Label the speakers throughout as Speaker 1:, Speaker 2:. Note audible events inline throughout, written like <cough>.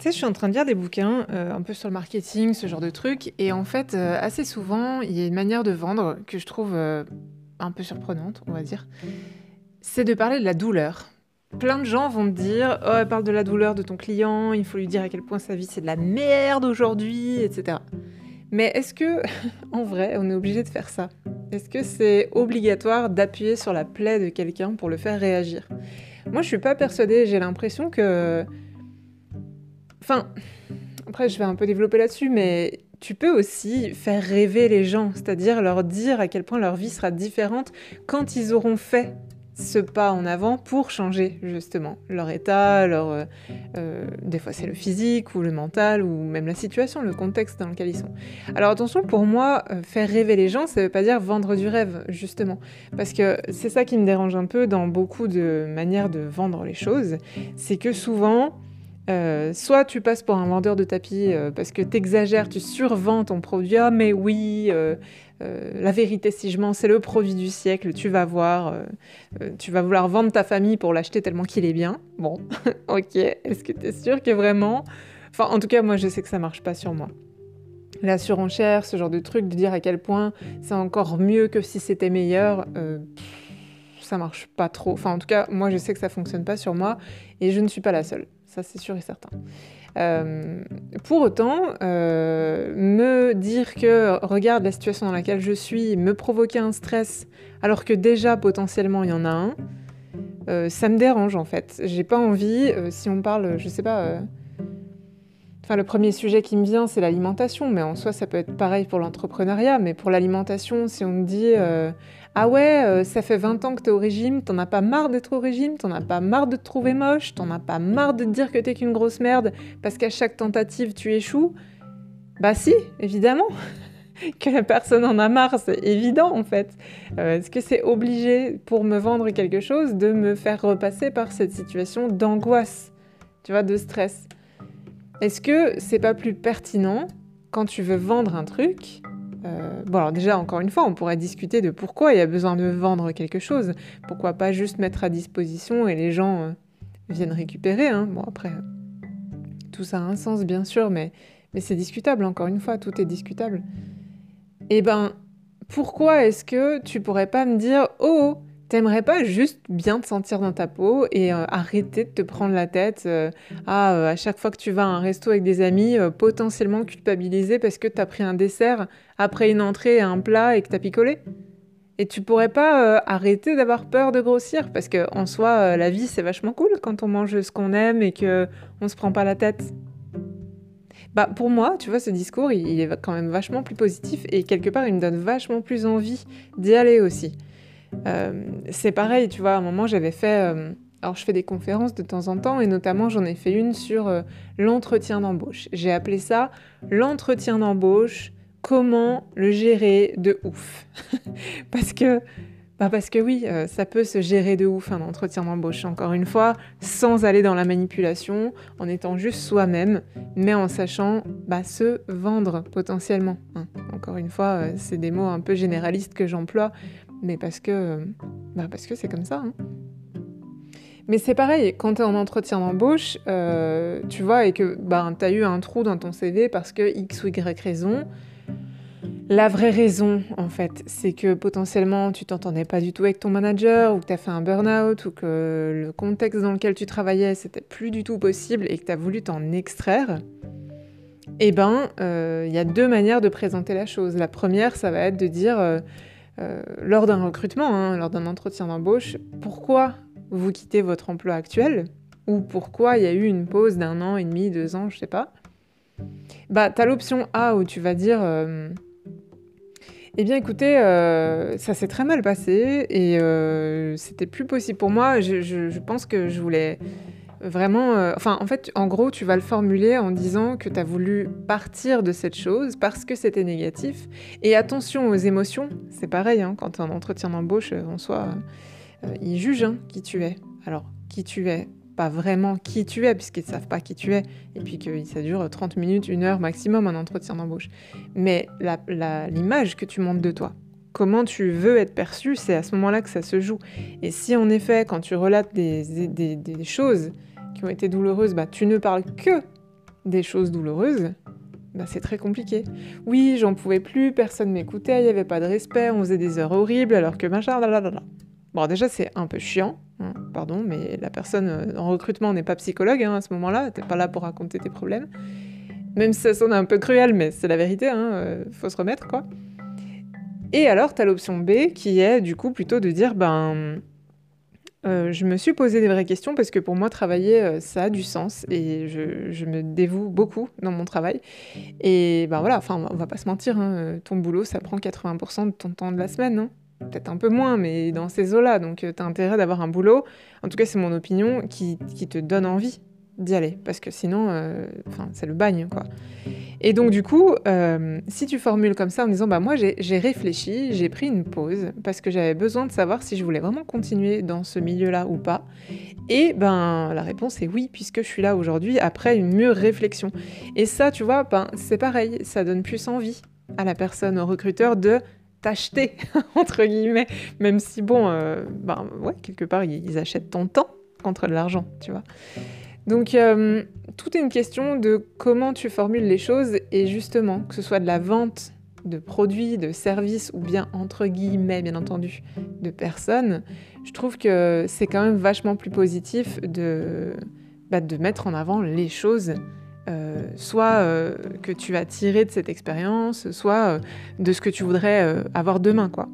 Speaker 1: Tu sais, je suis en train de lire des bouquins euh, un peu sur le marketing, ce genre de trucs, et en fait, euh, assez souvent, il y a une manière de vendre que je trouve euh, un peu surprenante, on va dire. C'est de parler de la douleur. Plein de gens vont te dire Oh, parle de la douleur de ton client, il faut lui dire à quel point sa vie c'est de la merde aujourd'hui, etc. Mais est-ce que, <laughs> en vrai, on est obligé de faire ça? Est-ce que c'est obligatoire d'appuyer sur la plaie de quelqu'un pour le faire réagir? Moi, je suis pas persuadée, j'ai l'impression que Enfin, après, je vais un peu développer là-dessus, mais tu peux aussi faire rêver les gens, c'est-à-dire leur dire à quel point leur vie sera différente quand ils auront fait ce pas en avant pour changer justement leur état, leur, euh, euh, des fois c'est le physique ou le mental ou même la situation, le contexte dans lequel ils sont. Alors attention, pour moi, euh, faire rêver les gens, ça veut pas dire vendre du rêve justement, parce que c'est ça qui me dérange un peu dans beaucoup de manières de vendre les choses, c'est que souvent euh, soit tu passes pour un vendeur de tapis euh, parce que tu exagères, tu survends ton produit. Ah, mais oui, euh, la vérité, si je mens, c'est le produit du siècle. Tu vas voir, tu vas vouloir vendre ta famille pour l'acheter tellement qu'il est bien. Bon, <laughs> ok. Est-ce que tu es sûr que vraiment? Enfin, en tout cas, moi, je sais que ça marche pas sur moi. La surenchère, ce genre de truc, de dire à quel point c'est encore mieux que si c'était meilleur ça marche pas trop. Enfin, en tout cas, moi, je sais que ça fonctionne pas sur moi et je ne suis pas la seule ça c'est sûr et certain. Euh, pour autant, euh, me dire que regarde la situation dans laquelle je suis, me provoquer un stress, alors que déjà potentiellement il y en a un, euh, ça me dérange en fait. J'ai pas envie, si on parle, je sais pas. Enfin, le premier sujet qui me vient, c'est l'alimentation, mais en soi, ça peut être pareil pour l'entrepreneuriat. Mais pour l'alimentation, si on me dit ah ouais, euh, ça fait 20 ans que t'es au régime, t'en as pas marre d'être au régime, t'en as pas marre de te trouver moche, t'en as pas marre de te dire que t'es qu'une grosse merde parce qu'à chaque tentative tu échoues? Bah si, évidemment <laughs> que la personne en a marre, c'est évident en fait. Euh, est-ce que c'est obligé pour me vendre quelque chose de me faire repasser par cette situation d'angoisse, tu vois, de stress? Est-ce que c'est pas plus pertinent quand tu veux vendre un truc euh, bon, alors déjà, encore une fois, on pourrait discuter de pourquoi il y a besoin de vendre quelque chose. Pourquoi pas juste mettre à disposition et les gens euh, viennent récupérer. Hein. Bon, après, tout ça a un sens, bien sûr, mais, mais c'est discutable, encore une fois, tout est discutable. Eh ben, pourquoi est-ce que tu pourrais pas me dire, oh, T'aimerais pas juste bien te sentir dans ta peau et euh, arrêter de te prendre la tête euh, à, euh, à chaque fois que tu vas à un resto avec des amis, potentiellement culpabiliser parce que t'as pris un dessert après une entrée et un plat et que t'as picolé? Et tu pourrais pas arrêter d'avoir peur de grossir parce que en soi, la vie c'est vachement cool quand on mange ce qu'on aime et que on se prend pas la tête. Bah pour moi, tu vois, ce discours, il est quand même vachement plus positif et quelque part, il me donne vachement plus envie d'y aller aussi. Euh, c'est pareil, tu vois, à un moment j'avais fait... Euh, alors je fais des conférences de temps en temps et notamment j'en ai fait une sur euh, l'entretien d'embauche. J'ai appelé ça l'entretien d'embauche, comment le gérer de ouf? <laughs> parce que bah parce que oui, ça peut se gérer de ouf un entretien d'embauche, encore une fois, sans aller dans la manipulation, en étant juste soi-même, mais en sachant bah, se vendre potentiellement. Hein. Encore une fois, c'est des mots un peu généralistes que j'emploie, mais parce que bah parce que c'est comme ça. Hein. Mais c'est pareil, quand tu es en entretien d'embauche, euh, tu vois, et que bah, tu as eu un trou dans ton CV parce que X ou Y raison, la vraie raison, en fait, c'est que potentiellement tu t'entendais pas du tout avec ton manager, ou que tu as fait un burn-out, ou que le contexte dans lequel tu travaillais, c'était plus du tout possible et que tu as voulu t'en extraire. Eh ben, euh, il y a deux manières de présenter la chose. La première, ça va être de dire euh, euh, lors d'un recrutement, hein, lors d'un entretien d'embauche, pourquoi vous quittez votre emploi actuel ou pourquoi il y a eu une pause d'un an et demi, deux ans, je sais pas. Bah, as l'option A où tu vas dire euh, Eh bien, écoutez, euh, ça s'est très mal passé et c'était plus possible pour moi. je, pense que je voulais Vraiment, euh, enfin, en fait, en gros, tu vas le formuler en disant que tu as voulu partir de cette chose parce que c'était négatif. Et attention aux émotions, c'est pareil, hein, quand un entretien d'embauche, euh, en soi, euh, ils jugent hein, qui tu es. Alors, qui tu es pas vraiment qui tu es, puisqu'ils ne savent pas qui tu es, et puis que ça dure 30 minutes, une heure maximum, un entretien d'embauche. Mais l'image que tu montes de toi, comment tu veux être perçu, c'est à ce moment-là que ça se joue. Et si en effet, quand tu relates des choses qui ont été douloureuses, bah, tu ne parles que des choses douloureuses, bah, c'est très compliqué. Oui, j'en pouvais plus, personne m'écoutait, il n'y avait pas de respect, on faisait des heures horribles alors que machin, là. Bon, déjà, c'est un peu chiant, hein, pardon, mais la personne euh, en recrutement n'est pas psychologue hein, à ce moment-là, t'es pas là pour raconter tes problèmes. Même si ça sonne un peu cruel, mais c'est la vérité, hein, euh, faut se remettre, quoi. Et alors, t'as l'option B qui est du coup plutôt de dire, ben, euh, je me suis posé des vraies questions parce que pour moi, travailler, euh, ça a du sens et je, me dévoue beaucoup dans mon travail. Et ben voilà, enfin, on va pas se mentir, hein, euh, ton boulot, ça prend 80% de ton temps de la semaine. Hein. Peut-être un peu moins, mais dans ces eaux-là. Donc, tu as intérêt d'avoir un boulot, en tout cas, c'est mon opinion, qui, qui te donne envie d'y aller, parce que sinon, euh, c'est le bagne, quoi. Et donc, du coup, euh, si tu formules comme ça en disant, bah moi, j'ai réfléchi, j'ai pris une pause, parce que j'avais besoin de savoir si je voulais vraiment continuer dans ce milieu-là ou pas. Et ben, la réponse est oui, puisque je suis là aujourd'hui après une mûre réflexion. Et ça, tu vois, ben, c'est pareil, ça donne plus envie à la personne, au recruteur, de t'acheter, <laughs> entre guillemets, même si, bon, euh, ben, ouais, quelque part, ils achètent ton temps contre de l'argent, tu vois. Donc, euh, tout est une question de comment tu formules les choses et justement, que ce soit de la vente de produits, de services ou bien entre guillemets, bien entendu, de personnes, je trouve que c'est quand même vachement plus positif de, bah, mettre en avant les choses. Euh, soit euh, que tu as tiré de cette expérience, soit de ce que tu voudrais avoir demain, quoi.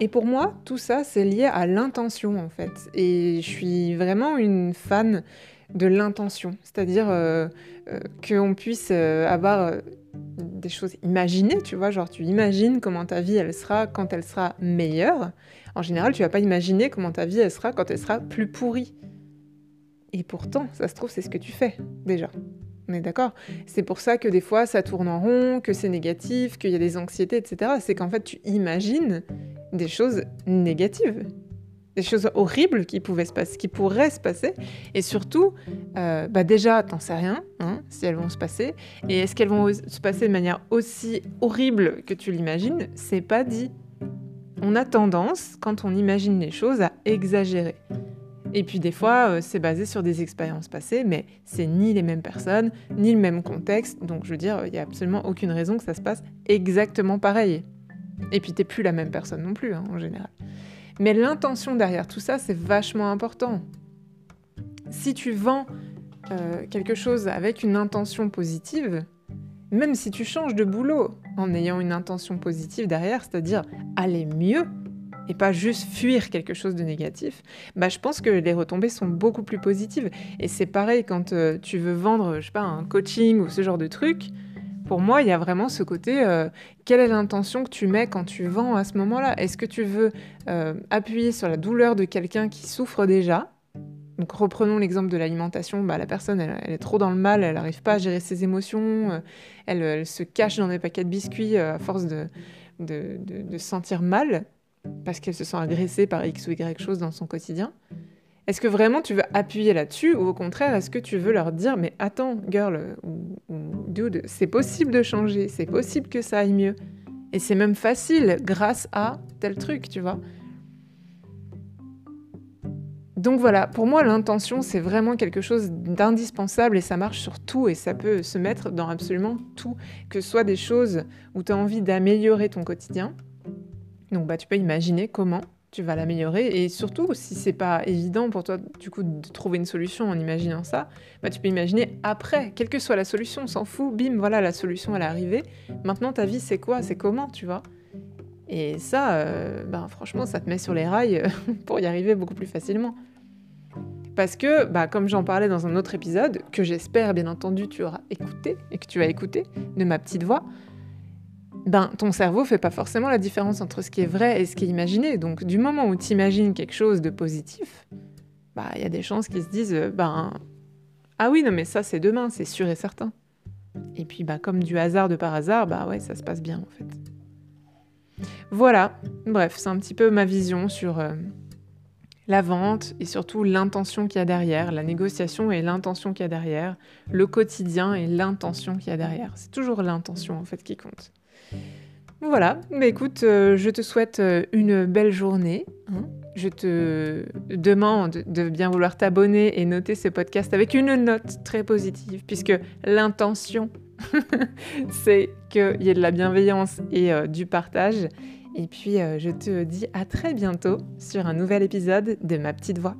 Speaker 1: Et pour moi, tout ça, c'est lié à l'intention, en fait. Et je suis vraiment une fan de l'intention. C'est-à-dire euh, euh, qu'on puisse euh, avoir des choses imaginées, tu vois. Genre, tu imagines comment ta vie, elle sera quand elle sera meilleure. En général, tu vas pas imaginer comment ta vie, elle sera quand elle sera plus pourrie. Et pourtant, ça se trouve, c'est ce que tu fais, déjà. On est d'accord? C'est pour ça que des fois, ça tourne en rond, que c'est négatif, qu'il y a des anxiétés, etc. C'est qu'en fait, tu imagines des choses négatives, des choses horribles qui, pouvaient se passer, qui pourraient se passer. Et surtout, euh, bah déjà, t'en sais rien hein, si elles vont se passer. Et est-ce qu'elles vont se passer de manière aussi horrible que tu l'imagines? C'est pas dit. On a tendance, quand on imagine les choses, à exagérer. Et puis des fois, euh, c'est basé sur des expériences passées, mais c'est ni les mêmes personnes, ni le même contexte. Donc je veux dire, il n'y a absolument aucune raison que ça se passe exactement pareil. Et puis t'es plus la même personne non plus, hein, en général. Mais l'intention derrière tout ça, c'est vachement important. Si tu vends euh, quelque chose avec une intention positive, même si tu changes de boulot en ayant une intention positive derrière, c'est-à-dire aller mieux, et pas juste fuir quelque chose de négatif, bah, je pense que les retombées sont beaucoup plus positives. Et c'est pareil quand euh, tu veux vendre, je sais pas, un coaching ou ce genre de truc. Pour moi, il y a vraiment ce côté, euh, quelle est l'intention que tu mets quand tu vends à ce moment-là? Est-ce que tu veux euh, appuyer sur la douleur de quelqu'un qui souffre déjà? Donc reprenons l'exemple de l'alimentation, bah, la personne elle, est trop dans le mal, elle n'arrive pas à gérer ses émotions, elle, se cache dans des paquets de biscuits à force de, de, de, de sentir mal parce qu'elle se sent agressée par X ou Y chose dans son quotidien Est-ce que vraiment tu veux appuyer là-dessus ou au contraire, est-ce que tu veux leur dire mais attends, girl ou, dude, c'est possible de changer, c'est possible que ça aille mieux. Et c'est même facile grâce à tel truc, tu vois. Donc voilà, pour moi l'intention c'est vraiment quelque chose d'indispensable et ça marche sur tout et ça peut se mettre dans absolument tout, que ce soit des choses où tu as envie d'améliorer ton quotidien, donc bah, tu peux imaginer comment tu vas l'améliorer et surtout si c'est pas évident pour toi du coup de trouver une solution en imaginant ça, bah, tu peux imaginer après, quelle que soit la solution, on s'en fout, bim, voilà la solution elle est arrivée. Maintenant ta vie c'est quoi, c'est comment, tu vois? Et ça, euh, bah, franchement, ça te met sur les rails <laughs> pour y arriver beaucoup plus facilement. Parce que, bah, comme j'en parlais dans un autre épisode, que j'espère bien entendu tu auras écouté et que tu vas écouter de ma petite voix, ben, ton cerveau fait pas forcément la différence entre ce qui est vrai et ce qui est imaginé. Donc, du moment où tu imagines quelque chose de positif, bah, il y a des chances qu'ils se disent, euh, ben, ah oui, non, mais ça, c'est demain, c'est sûr et certain. Et puis, bah, comme du hasard de par hasard, bah ouais, ça se passe bien, en fait. Voilà, bref, c'est un petit peu ma vision sur euh, la vente et surtout l'intention qu'il y a derrière, la négociation et l'intention qu'il y a derrière, le quotidien et l'intention qu'il y a derrière. C'est toujours l'intention, en fait, qui compte. Voilà, mais écoute, euh, je te souhaite euh, une belle journée. Hein. je te demande de bien vouloir t'abonner et noter ce podcast avec une note très positive, puisque l'intention, <laughs> c'est qu'il y ait de la bienveillance et euh, du partage. Et puis, je te dis à très bientôt sur un nouvel épisode de Ma Petite Voix.